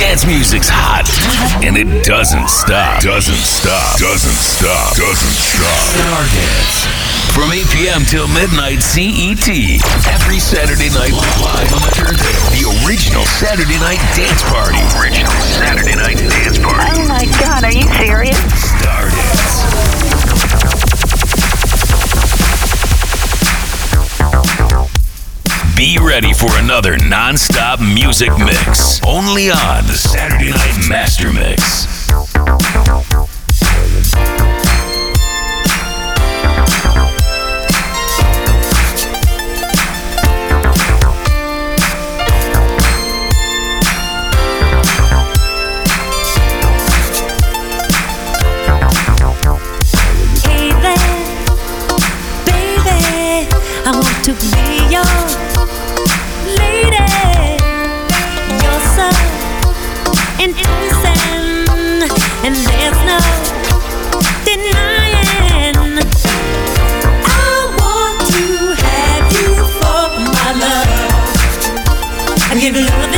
Dance music's hot, and it doesn't stop. Doesn't stop. Doesn't stop. Doesn't stop. Star Dance. From 8 p.m. till midnight CET. Every Saturday night live on the turntable. The original Saturday night dance party. Original Saturday night dance party. Oh my god, are you serious? Star Dance. Be ready for another non-stop music mix. Only on the Saturday Night Master Mix. give love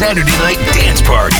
Saturday Night Dance Party.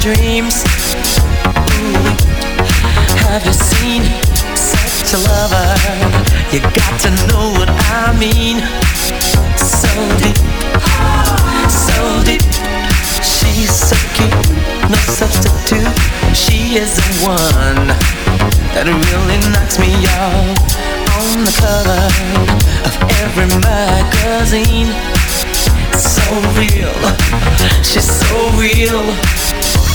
dreams. Ooh. Have you seen such a lover? You got to know what I mean. So deep, so deep. She's so cute, no substitute. She is the one that really knocks me off on the cover of every magazine. So real, she's so real.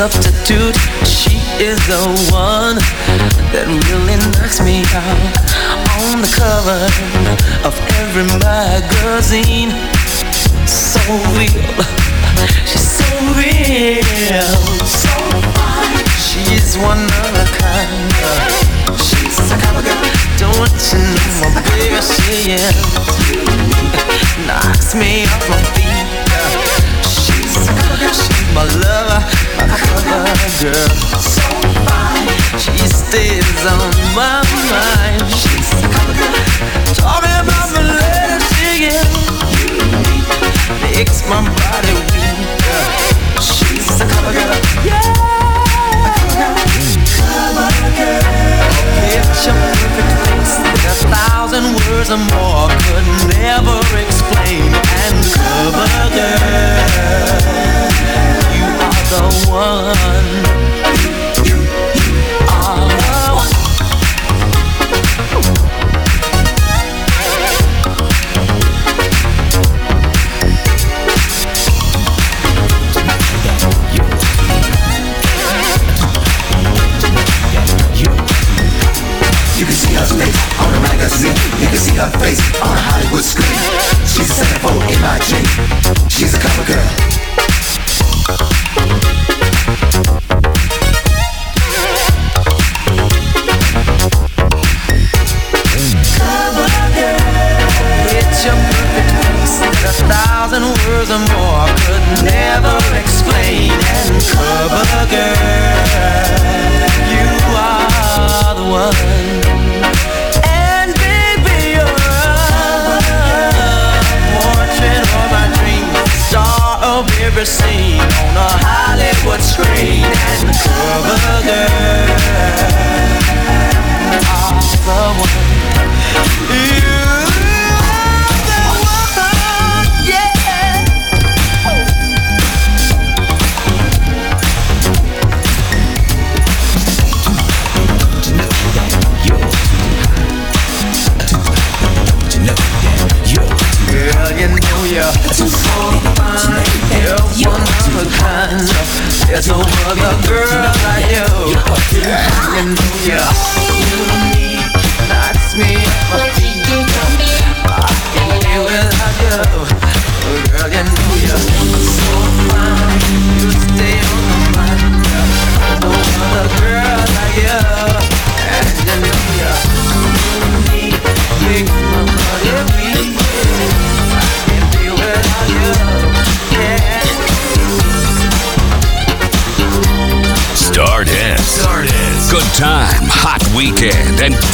substitute. She is the one that really knocks me out on the cover of every magazine. So real, she's so real, so fine. She's one of a kind. It's like I'm girl. Don't you know what way she? Knocks me off my feet. She's my lover, my cover girl. So fine. She stays on my mind. She's a girl. Talking about my letter, she Makes my body weak. She's a cover girl.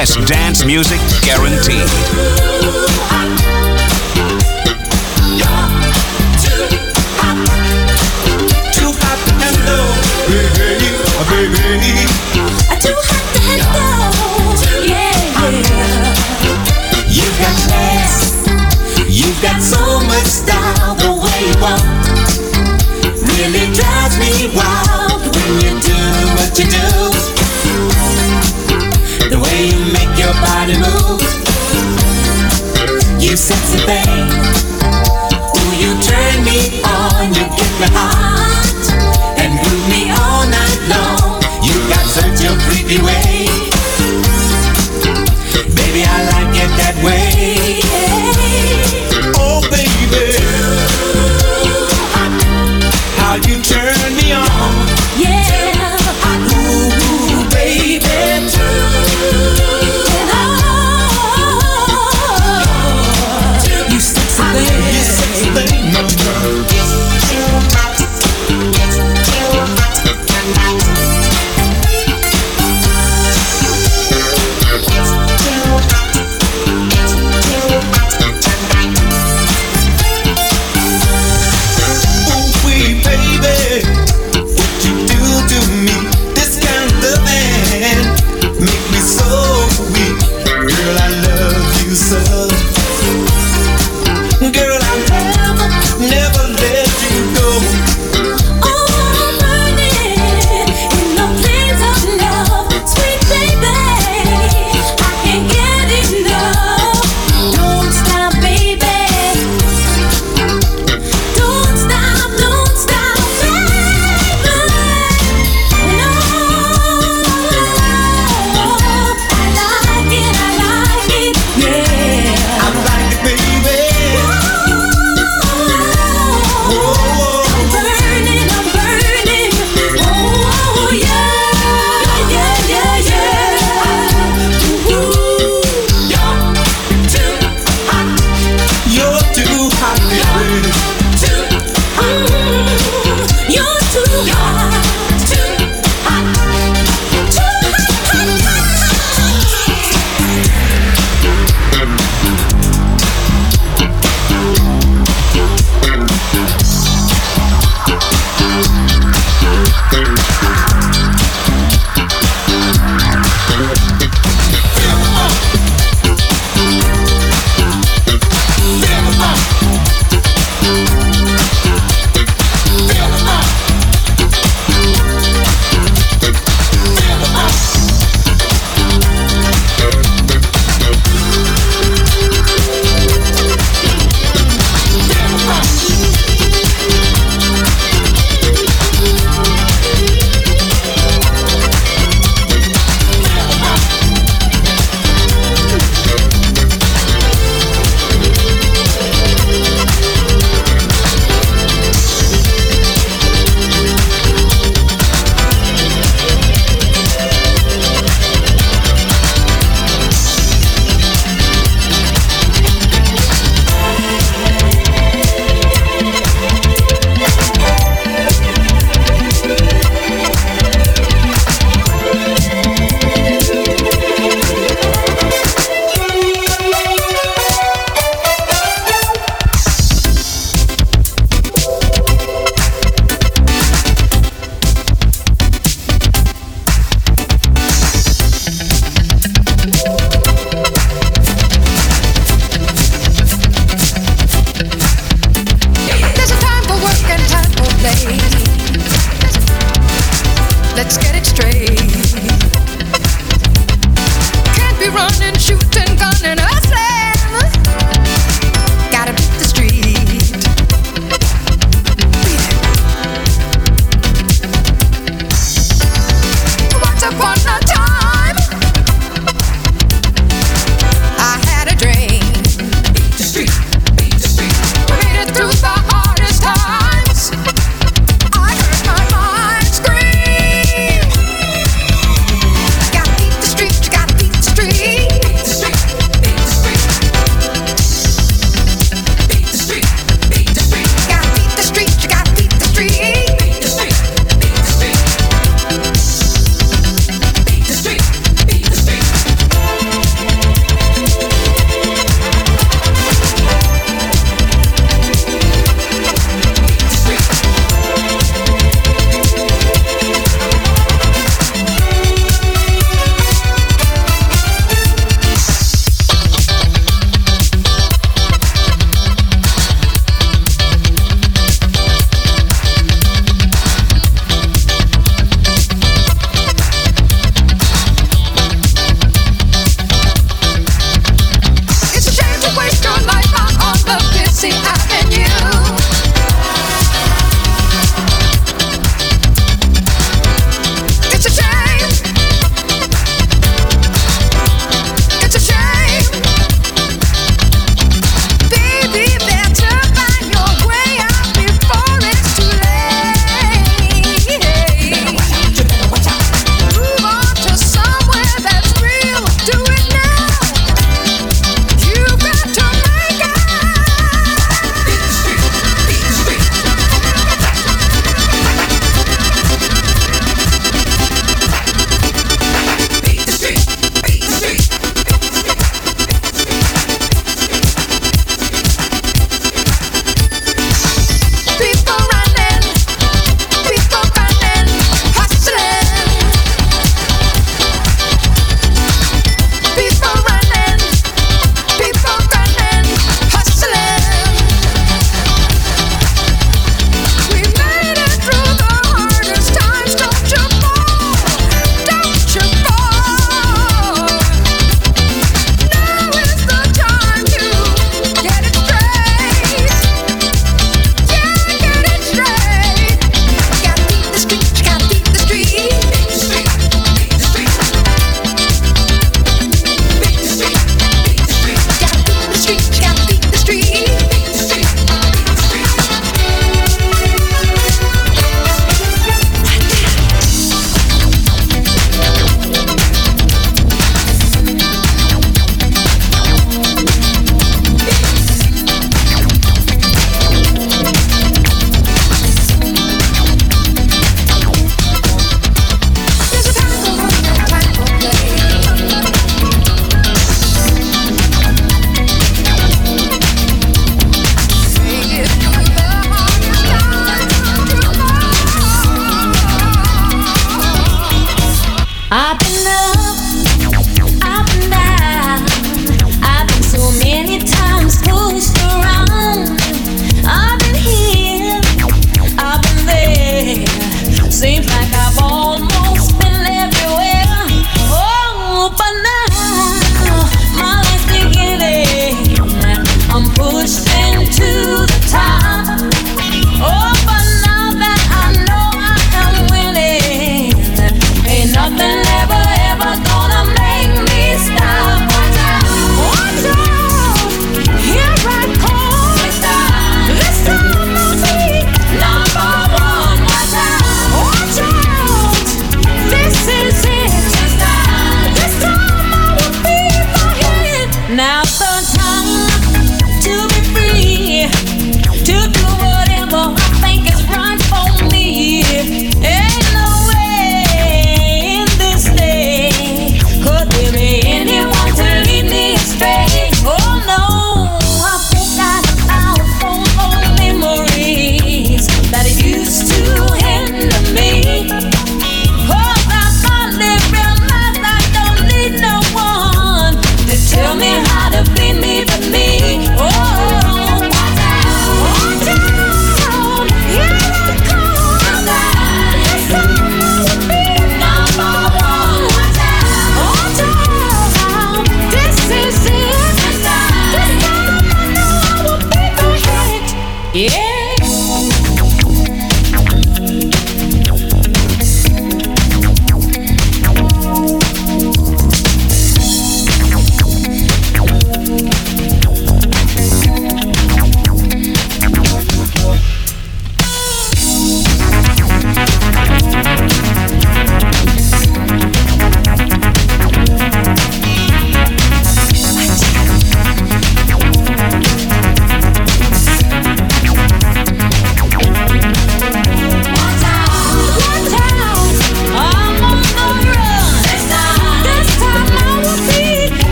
best dance music guaranteed.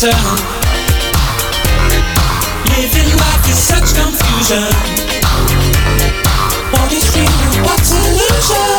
bitter. Living life is such confusion. What is real? What's illusion?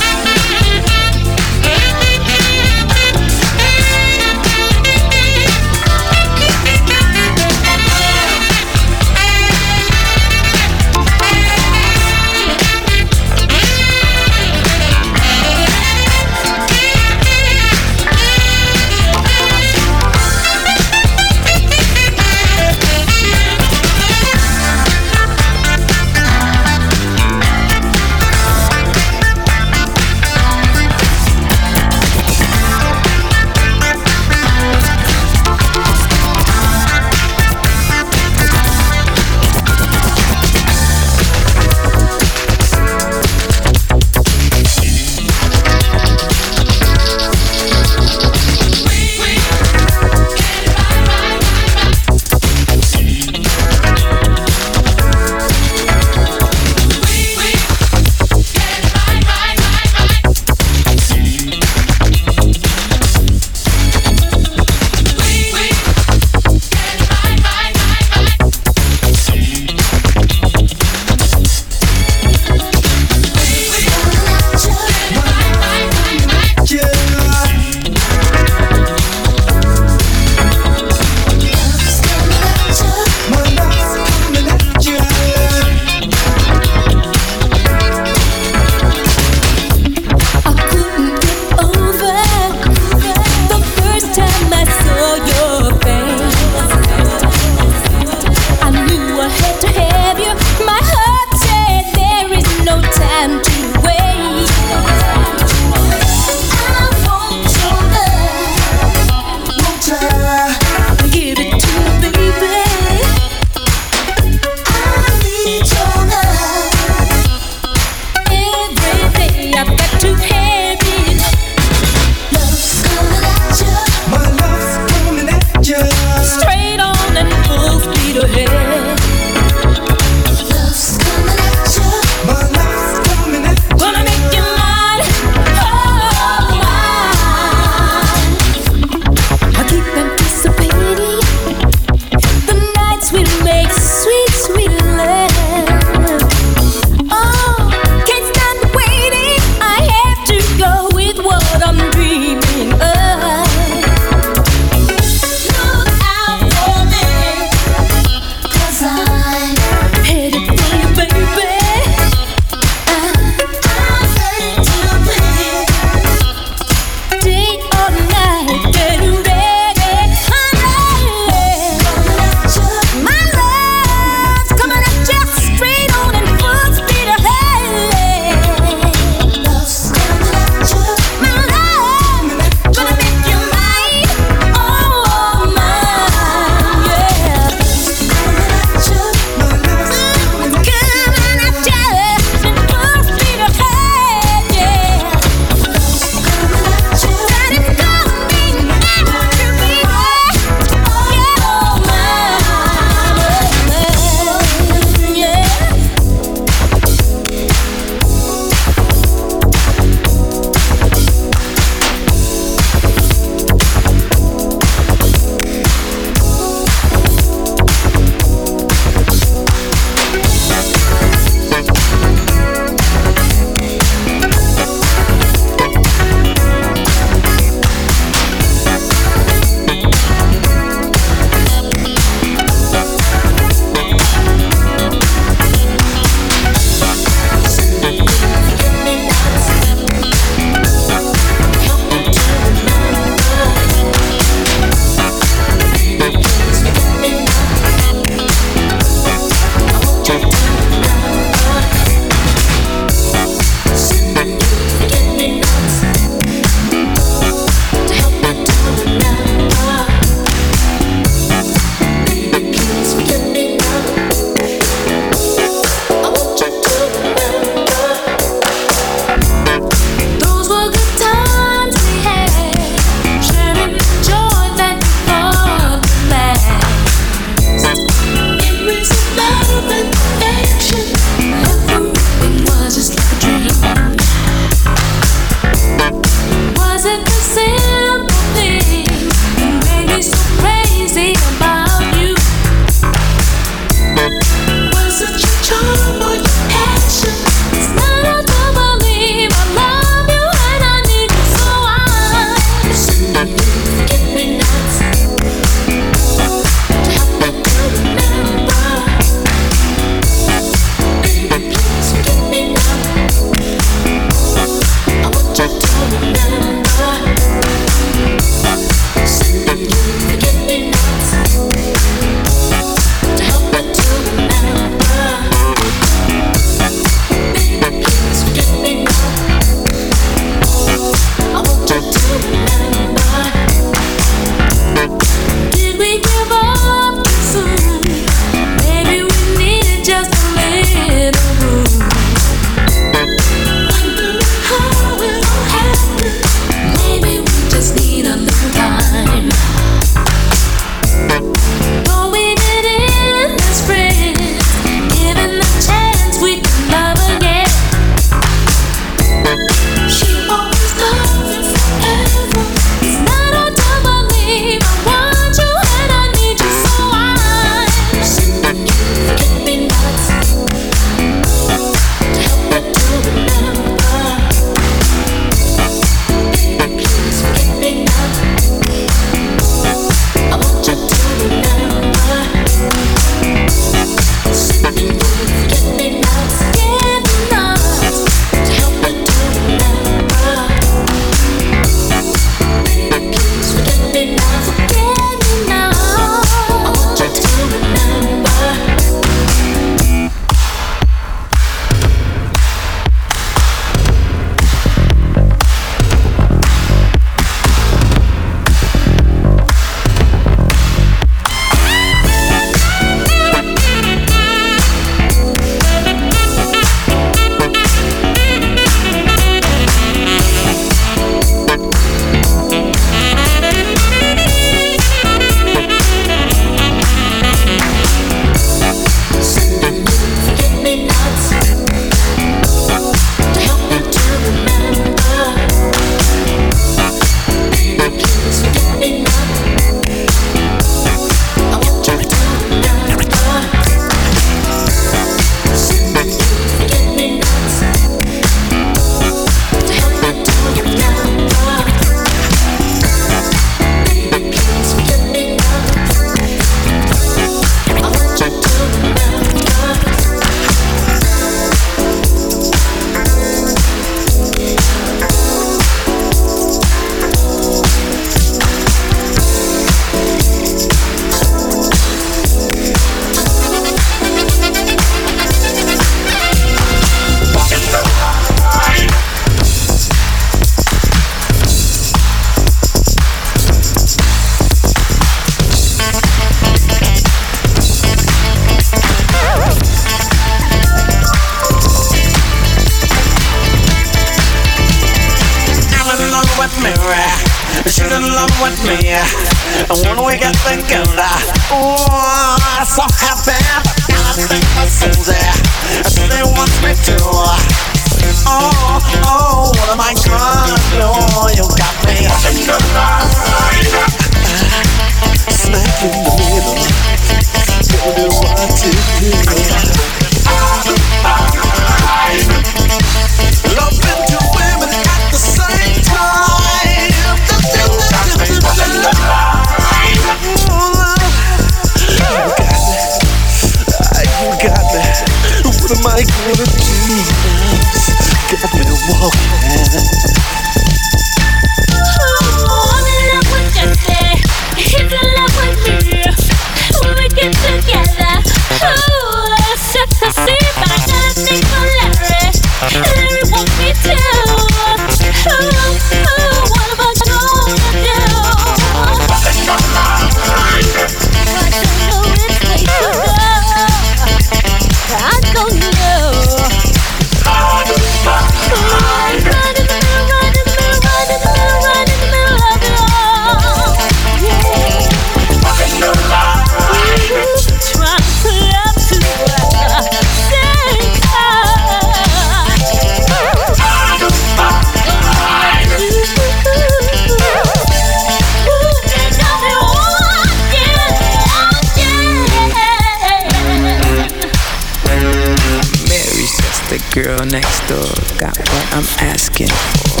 Door. Got what I'm asking for.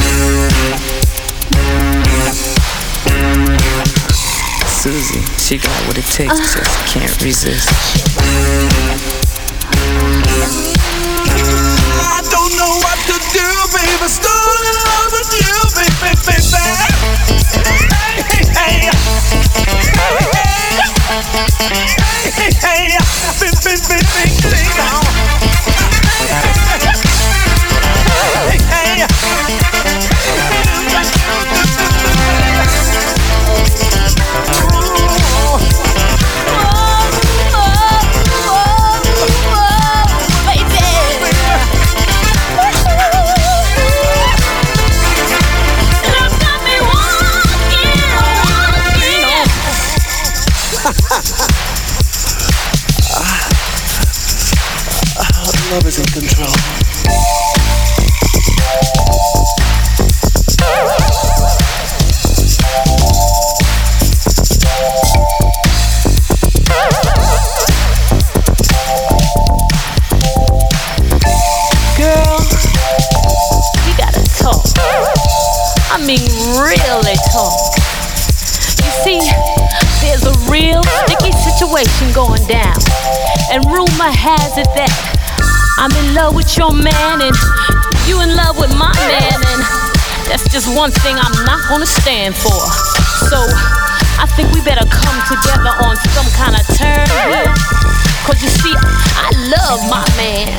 Susie, she got what it takes, just can't resist. I don't know what to do, baby. Still in love with you, baby, baby. Hey, hey, hey. Hey, hey, bing, bing, bing, bing, bing, now. Hey, hey. Love situation going down. And rumor has it that I'm in love with your man and you in love with my man. And that's just one thing I'm not gonna stand for. So I think we better come together on some kind of term. Cause you see, I love my man.